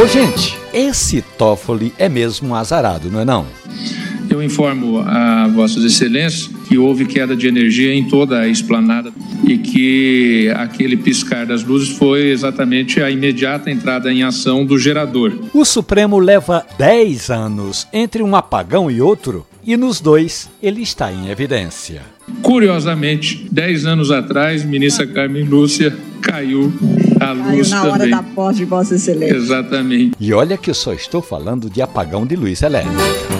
Ô, gente, esse Toffoli é mesmo um azarado, não é não? Eu informo a Vossas Excelências que houve queda de energia em toda a esplanada e que aquele piscar das luzes foi exatamente a imediata entrada em ação do gerador. O Supremo leva 10 anos entre um apagão e outro e nos dois ele está em evidência. Curiosamente, 10 anos atrás, ministra Carmen Lúcia caiu a luz caiu na também. hora da posse de Vossa Excelência. Exatamente. E olha que eu só estou falando de apagão de luz elétrica.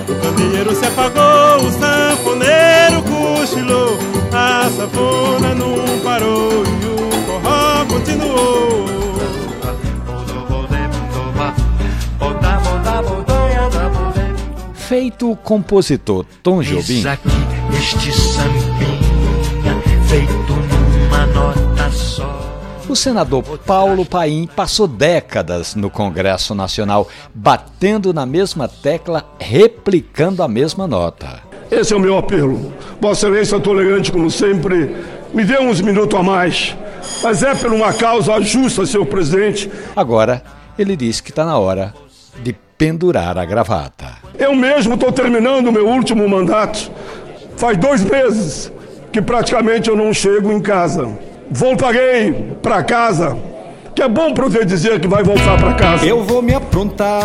O candeeiro se apagou, o sanfoneiro cochilou, a sanfona não parou e o forró continuou. Feito o compositor Tom Jobim, aqui este sambinha feito numa nota só. O senador Paulo Paim passou décadas no Congresso Nacional batendo na mesma tecla, replicando a mesma nota. Esse é o meu apelo. Vossa Excelência, tolerante como sempre, me dê uns minutos a mais. Mas é por uma causa justa, senhor presidente. Agora, ele diz que está na hora de pendurar a gravata. Eu mesmo estou terminando o meu último mandato. Faz dois meses que praticamente eu não chego em casa. Voltarei para casa, que é bom poder dizer que vai voltar para casa. Eu vou me aprontar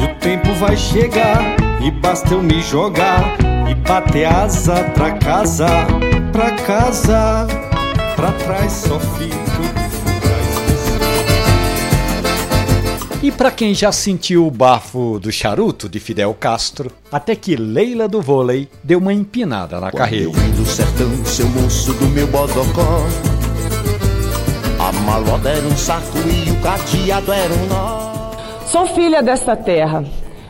e o tempo vai chegar e basta eu me jogar e bater asa pra casa, pra casa, pra trás só fico E para quem já sentiu o bafo do charuto de Fidel Castro, até que Leila do vôlei deu uma empinada na carreira. Do sertão, seu moço do meu bodocó. A malota era um saco e o cadeado era um nó. Sou filha desta terra.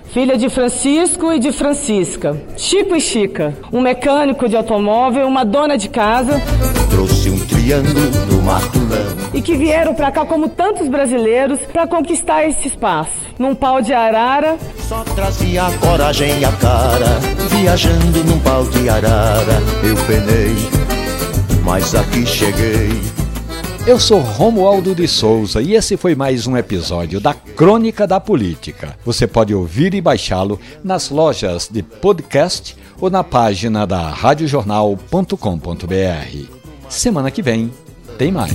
Filha de Francisco e de Francisca, Chico e Chica, um mecânico de automóvel, uma dona de casa Trouxe um triângulo do matulão. e que vieram para cá como tantos brasileiros para conquistar esse espaço. Num pau de arara, Só trazia a coragem e a cara. Viajando num pau de arara. Eu penei, mas aqui cheguei. Eu sou Romualdo de Souza e esse foi mais um episódio da Crônica da Política. Você pode ouvir e baixá-lo nas lojas de podcast ou na página da radiojornal.com.br. Semana que vem tem mais.